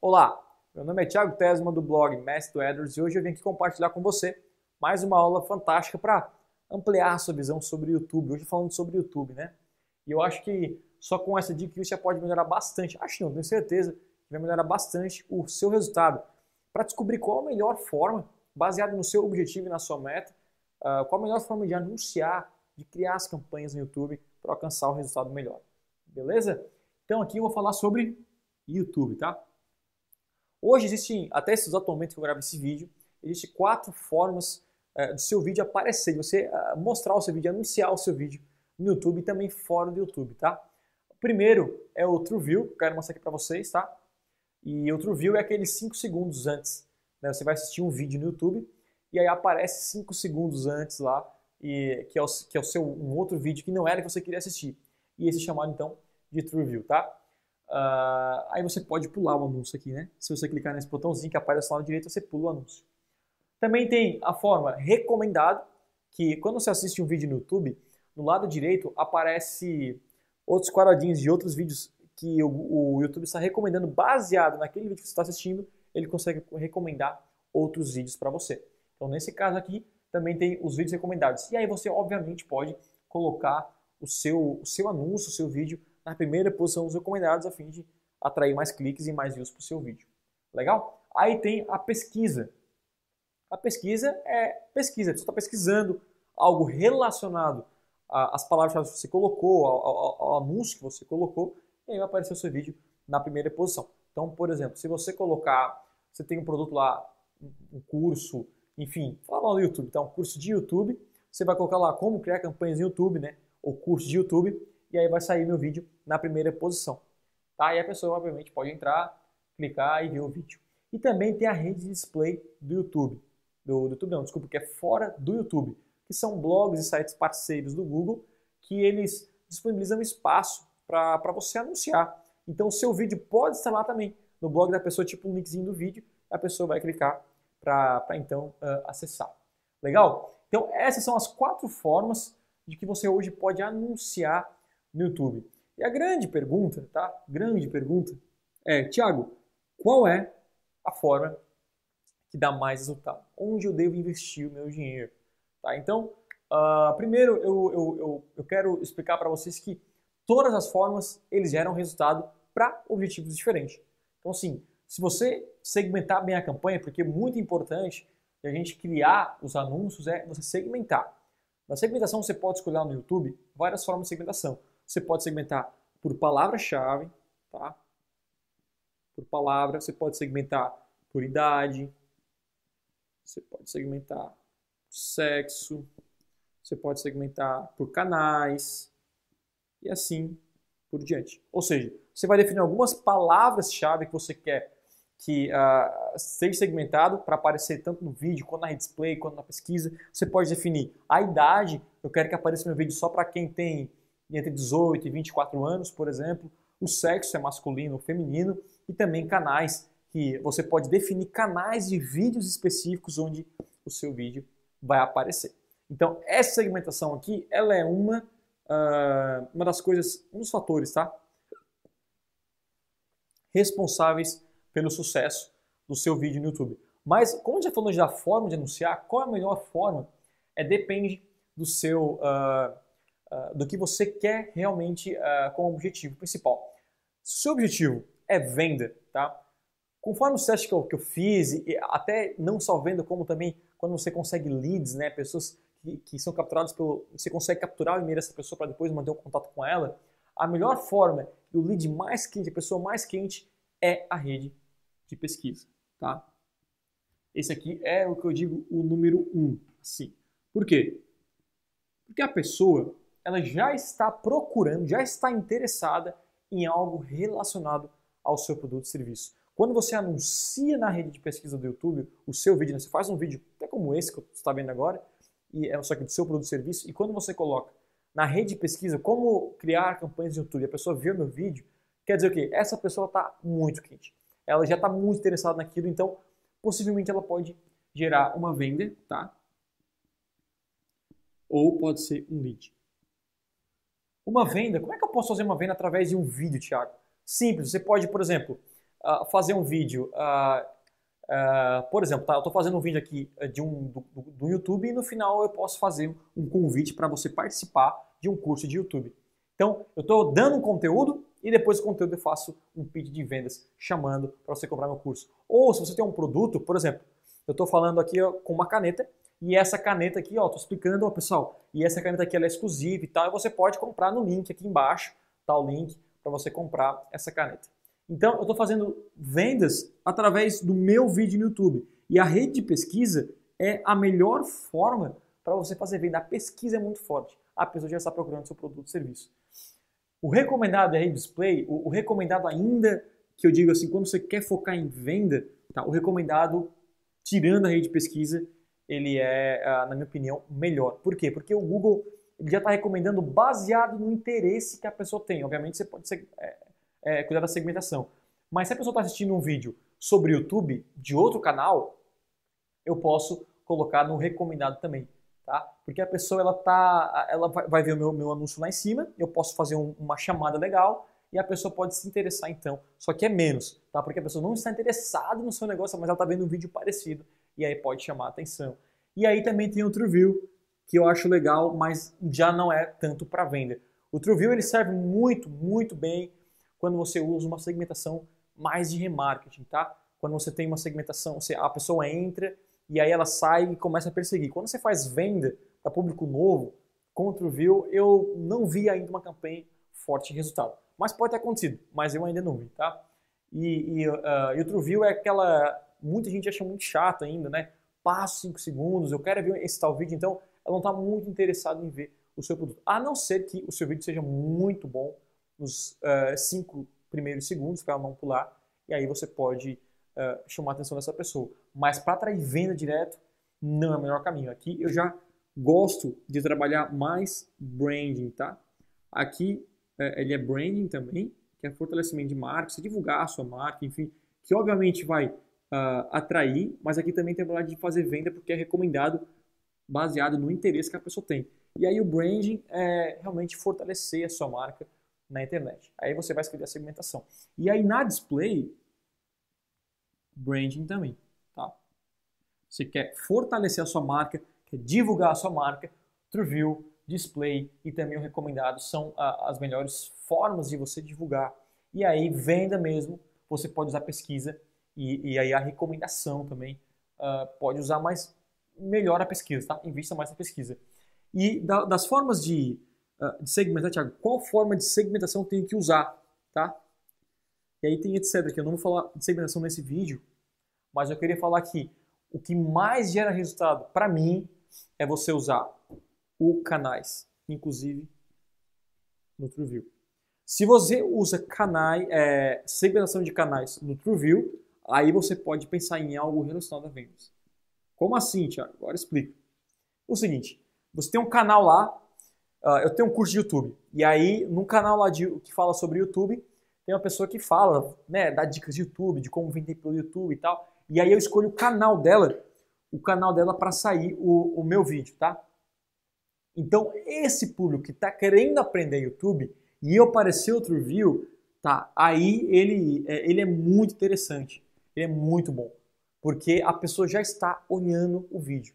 Olá, meu nome é Thiago Tesma do blog Mestre Edwards e hoje eu vim aqui compartilhar com você mais uma aula fantástica para ampliar a sua visão sobre o YouTube. Hoje falando sobre o YouTube, né? E eu acho que só com essa dica você pode melhorar bastante. Acho não, tenho certeza que vai melhorar bastante o seu resultado. Para descobrir qual a melhor forma, baseado no seu objetivo e na sua meta, uh, qual a melhor forma de anunciar, de criar as campanhas no YouTube para alcançar o resultado melhor. Beleza? Então aqui eu vou falar sobre YouTube, tá? Hoje existem, até esse exato momento que eu gravo esse vídeo, existem quatro formas é, do seu vídeo aparecer, de você uh, mostrar o seu vídeo, anunciar o seu vídeo no YouTube e também fora do YouTube, tá? Primeiro é o TrueView, que eu quero mostrar aqui para vocês, tá? E o TrueView é aqueles 5 segundos antes, né? Você vai assistir um vídeo no YouTube e aí aparece 5 segundos antes lá, e, que, é o, que é o seu um outro vídeo que não era que você queria assistir. E esse é chamado então de TrueView, tá? Uh, aí você pode pular o anúncio aqui, né? Se você clicar nesse botãozinho que aparece lá na direita, você pula o anúncio. Também tem a forma recomendado, que quando você assiste um vídeo no YouTube, no lado direito aparece outros quadradinhos de outros vídeos que o, o YouTube está recomendando baseado naquele vídeo que você está assistindo, ele consegue recomendar outros vídeos para você. Então, nesse caso aqui, também tem os vídeos recomendados. E aí você, obviamente, pode colocar o seu, o seu anúncio, o seu vídeo na primeira posição dos recomendados a fim de atrair mais cliques e mais views para o seu vídeo. Legal? Aí tem a pesquisa. A pesquisa é pesquisa, você está pesquisando algo relacionado às palavras que você colocou, ao, ao, ao, anúncio que você colocou, e aí vai aparecer o seu vídeo na primeira posição. Então, por exemplo, se você colocar, você tem um produto lá, um curso, enfim, fala lá no YouTube, então, um curso de YouTube, você vai colocar lá como criar campanhas no YouTube, né? Ou curso de YouTube, e aí vai sair meu vídeo na primeira posição. Tá? E a pessoa, obviamente, pode entrar, clicar e ver o vídeo. E também tem a rede de display do YouTube. Do, do YouTube não, desculpa, que é fora do YouTube. Que são blogs e sites parceiros do Google que eles disponibilizam espaço para você anunciar. Então o seu vídeo pode estar lá também. No blog da pessoa, tipo um linkzinho do vídeo, a pessoa vai clicar para então uh, acessar. Legal? Então essas são as quatro formas de que você hoje pode anunciar no YouTube. E a grande pergunta, tá? Grande pergunta é, Tiago, qual é a forma que dá mais resultado? Onde eu devo investir o meu dinheiro? Tá? Então, uh, primeiro eu, eu, eu, eu quero explicar para vocês que todas as formas eles geram resultado para objetivos diferentes. Então, assim, se você segmentar bem a campanha, porque é muito importante a gente criar os anúncios, é você segmentar. Na segmentação você pode escolher no YouTube várias formas de segmentação. Você pode segmentar por palavra-chave, tá? Por palavra, você pode segmentar por idade, você pode segmentar sexo, você pode segmentar por canais e assim por diante. Ou seja, você vai definir algumas palavras-chave que você quer que uh, seja segmentado para aparecer tanto no vídeo, quanto na display, quanto na pesquisa. Você pode definir a idade, eu quero que apareça no vídeo só para quem tem entre 18 e 24 anos, por exemplo. O sexo é masculino ou feminino e também canais que você pode definir canais de vídeos específicos onde o seu vídeo vai aparecer. Então, essa segmentação aqui, ela é uma, uh, uma das coisas, um dos fatores, tá? Responsáveis pelo sucesso do seu vídeo no YouTube. Mas, como já falamos da forma de anunciar, qual é a melhor forma? É depende do seu, uh, uh, do que você quer realmente uh, como objetivo principal. Se o seu objetivo é venda, tá? Conforme os testes que eu, que eu fiz, e até não só venda, como também quando você consegue leads, né, pessoas que, que são capturadas pelo, você consegue capturar o e-mail dessa pessoa para depois manter um contato com ela, a melhor forma e o lead mais quente, a pessoa mais quente é a rede de pesquisa, tá? Esse aqui é o que eu digo o número um, assim. Por quê? Porque a pessoa ela já está procurando, já está interessada em algo relacionado ao seu produto ou serviço. Quando você anuncia na rede de pesquisa do YouTube o seu vídeo, né? você faz um vídeo até como esse que você está vendo agora, e é só que do seu produto ou serviço, e quando você coloca na rede de pesquisa como criar campanhas no YouTube, a pessoa o meu vídeo, quer dizer o quê? Essa pessoa está muito quente. Ela já está muito interessada naquilo, então possivelmente ela pode gerar uma venda, tá? Ou pode ser um lead. Uma venda, como é que eu posso fazer uma venda através de um vídeo, Thiago? Simples, você pode, por exemplo, uh, fazer um vídeo, uh, uh, por exemplo, tá, eu estou fazendo um vídeo aqui de um, do, do, YouTube e no final eu posso fazer um convite para você participar de um curso de YouTube. Então, eu estou dando um conteúdo e depois do conteúdo eu faço um pitch de vendas chamando para você comprar meu curso. Ou se você tem um produto, por exemplo, eu estou falando aqui com uma caneta e essa caneta aqui, ó, tô explicando, ó, pessoal, e essa caneta aqui ela é exclusiva e tal, e você pode comprar no link aqui embaixo, tá o link para você comprar essa caneta. Então, eu estou fazendo vendas através do meu vídeo no YouTube. E a rede de pesquisa é a melhor forma para você fazer venda. A pesquisa é muito forte. A pessoa já está procurando seu produto ou serviço. O recomendado é rede display, o, o, recomendado ainda, que eu digo assim, quando você quer focar em venda, tá? o recomendado, tirando a rede de pesquisa, ele é, ah, na minha opinião, melhor. Por quê? Porque o Google ele já está recomendando baseado no interesse que a pessoa tem. Obviamente você pode ser, é, é, cuidar da segmentação. Mas se a pessoa está assistindo um vídeo sobre YouTube de outro canal, eu posso colocar no recomendado também. Tá? Porque a pessoa ela tá, ela vai ver o meu, meu anúncio lá em cima, eu posso fazer um, uma chamada legal e a pessoa pode se interessar então. Só que é menos, tá? Porque a pessoa não está interessada no seu negócio, mas ela está vendo um vídeo parecido e aí pode chamar a atenção. E aí também tem o TrueView, que eu acho legal, mas já não é tanto para venda. O TrueView ele serve muito, muito bem quando você usa uma segmentação mais de remarketing, tá? Quando você tem uma segmentação, você, a pessoa entra e aí ela sai e começa a perseguir. Quando você faz venda para público novo, com o TrueView, eu não vi ainda uma campanha forte de resultado. Mas pode ter acontecido, mas eu ainda não vi, tá? E, e, uh, e o TrueView é aquela muita gente acha muito chato ainda, né? Passo 5 segundos, eu quero ver esse tal vídeo, então ela não está muito interessada em ver o seu produto. A não ser que o seu vídeo seja muito bom nos 5 uh, primeiros segundos para ela não pular, e aí você pode uh, chamar a atenção dessa pessoa. Mas para atrair venda direto, não é o melhor caminho. Aqui eu já gosto de trabalhar mais branding, tá? Aqui uh, ele é branding também, que é fortalecimento de marca, você divulgar a sua marca, enfim, que obviamente vai uh, atrair, mas aqui também tem a habilidade de fazer venda porque é recomendado baseado no interesse que a pessoa tem. E aí o branding é realmente fortalecer a sua marca na internet. Aí você vai escolher a segmentação. E aí na display, branding também, tá? Você quer fortalecer a sua marca, quer divulgar a sua marca, TrueView, display e também o recomendado são uh, as melhores formas de você divulgar. E aí venda mesmo, você pode usar pesquisa e, e aí a recomendação também uh, pode usar mais, melhor a pesquisa, tá? Invista mais na pesquisa. E da, das formas de, uh, de segmentar, Thiago, qual forma de segmentação tem que usar, tá? E aí tem etc aqui, eu não vou falar de segmentação nesse vídeo, mas eu queria falar que o que mais gera resultado para mim é você usar o canais, inclusive no TrueView. Se você usa canais, é, segmentação de canais no TrueView, Aí você pode pensar em algo relacionado a vendas. Como assim, Tiago? Agora explico. O seguinte, você tem um canal lá, uh, eu tenho um curso de YouTube, e aí no canal lá de, que fala sobre YouTube, tem uma pessoa que fala, né, dá dicas de YouTube, de como vender pelo YouTube e tal, e aí eu escolho o canal dela, o canal dela para sair o, o meu vídeo, tá? Então, esse público que está querendo aprender YouTube e eu aparecer outro review, tá? Aí ele, é, ele é muito interessante ele é muito bom, porque a pessoa já está olhando o vídeo.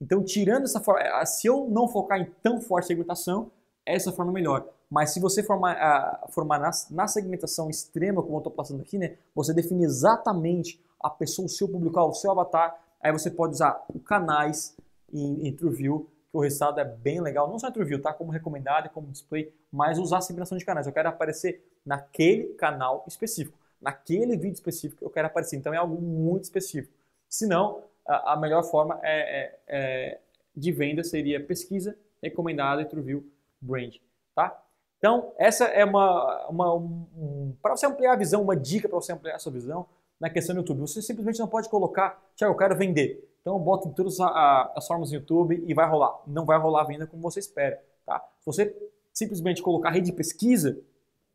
Então, tirando essa forma, eh, se eu não focar em tão forte segmentação, essa forma é melhor. Mas se você formar, uh, formar na, na, segmentação extrema, como eu estou passando aqui, né, você define exatamente a pessoa, o seu público, o seu avatar, aí você pode usar canais em, em TrueView, que o resultado é bem legal, não só em TrueView, tá? Como recomendado como display, mas usar a segmentação de canais. Eu quero aparecer naquele canal específico naquele vídeo específico eu quero aparecer. Então é algo muito específico. Se não, a, melhor forma é, é, é, de venda seria pesquisa, recomendada e TrueView Brand, tá? Então, essa é uma, uma um, para você ampliar a visão, uma dica para você ampliar a sua visão na questão do YouTube. Você simplesmente não pode colocar, Tiago, eu quero vender. Então, eu boto em todas as formas do YouTube e vai rolar. Não vai rolar a venda como você espera, tá? Se você simplesmente colocar rede de pesquisa,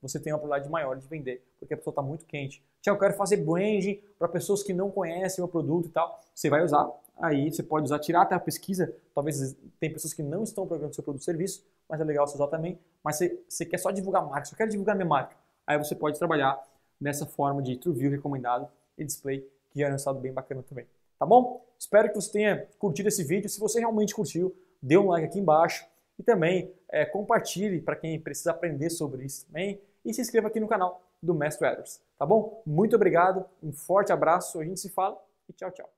você tem uma probabilidade maior de vender, porque a pessoa está muito quente. Tiago, eu quero fazer branding para pessoas que não conhecem o produto e tal. Você vai usar, aí você pode usar, tirar até a pesquisa. Talvez tem pessoas que não estão procurando seu produto ou serviço, mas é legal você usar também. Mas você, você quer só divulgar marca, só quer divulgar minha marca. Aí você pode trabalhar nessa forma de TrueView recomendado e display, que é um resultado bem bacana também. Tá bom? Espero que você tenha curtido esse vídeo. Se você realmente curtiu, dê um like aqui embaixo e também é, compartilhe para quem precisa aprender sobre isso também e se inscreva aqui no canal do Mestre Edwards, tá bom? Muito obrigado, um forte abraço, a gente se fala e tchau, tchau.